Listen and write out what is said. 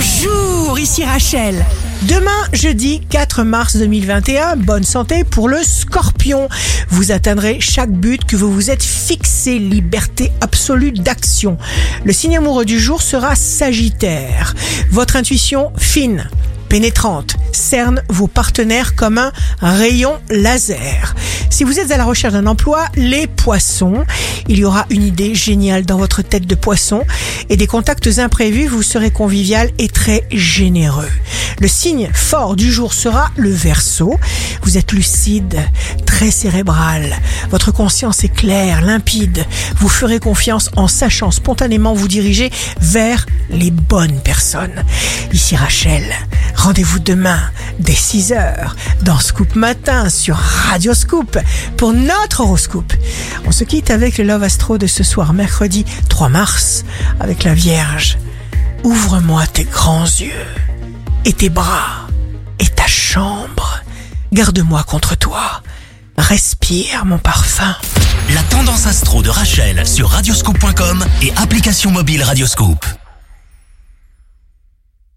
Bonjour, ici Rachel. Demain, jeudi 4 mars 2021, bonne santé pour le scorpion. Vous atteindrez chaque but que vous vous êtes fixé, liberté absolue d'action. Le signe amoureux du jour sera Sagittaire. Votre intuition fine, pénétrante, cerne vos partenaires comme un rayon laser. Si vous êtes à la recherche d'un emploi, les poissons, il y aura une idée géniale dans votre tête de poisson et des contacts imprévus, vous serez convivial et très généreux. Le signe fort du jour sera le verso. Vous êtes lucide, très cérébral. Votre conscience est claire, limpide. Vous ferez confiance en sachant spontanément vous diriger vers les bonnes personnes. Ici Rachel. Rendez-vous demain dès 6h dans Scoop Matin sur Radio Scoop pour notre horoscope. On se quitte avec le Love Astro de ce soir, mercredi 3 mars, avec la Vierge. Ouvre-moi tes grands yeux et tes bras et ta chambre. Garde-moi contre toi. Respire mon parfum. La tendance astro de Rachel sur radioscope.com et application mobile Radioscope.